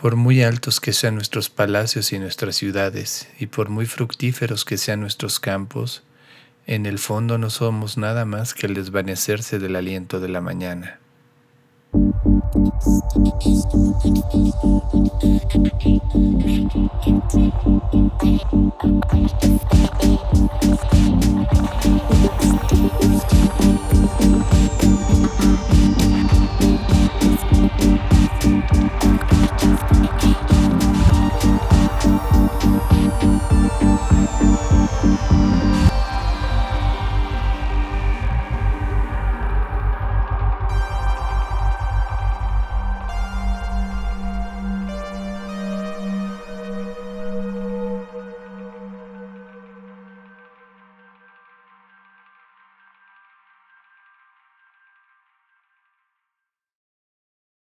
Por muy altos que sean nuestros palacios y nuestras ciudades, y por muy fructíferos que sean nuestros campos, en el fondo no somos nada más que el desvanecerse del aliento de la mañana.